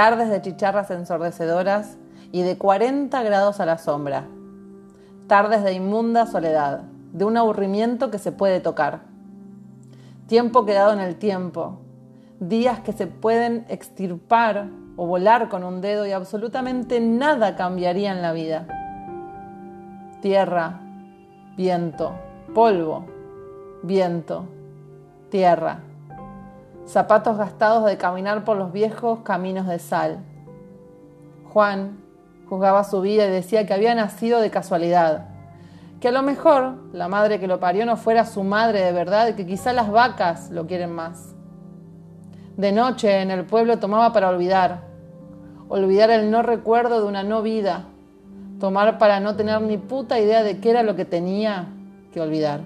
tardes de chicharras ensordecedoras y de 40 grados a la sombra, tardes de inmunda soledad, de un aburrimiento que se puede tocar, tiempo quedado en el tiempo, días que se pueden extirpar o volar con un dedo y absolutamente nada cambiaría en la vida. Tierra, viento, polvo, viento, tierra. Zapatos gastados de caminar por los viejos caminos de sal. Juan juzgaba su vida y decía que había nacido de casualidad, que a lo mejor la madre que lo parió no fuera su madre de verdad y que quizá las vacas lo quieren más. De noche en el pueblo tomaba para olvidar, olvidar el no recuerdo de una no vida, tomar para no tener ni puta idea de qué era lo que tenía que olvidar.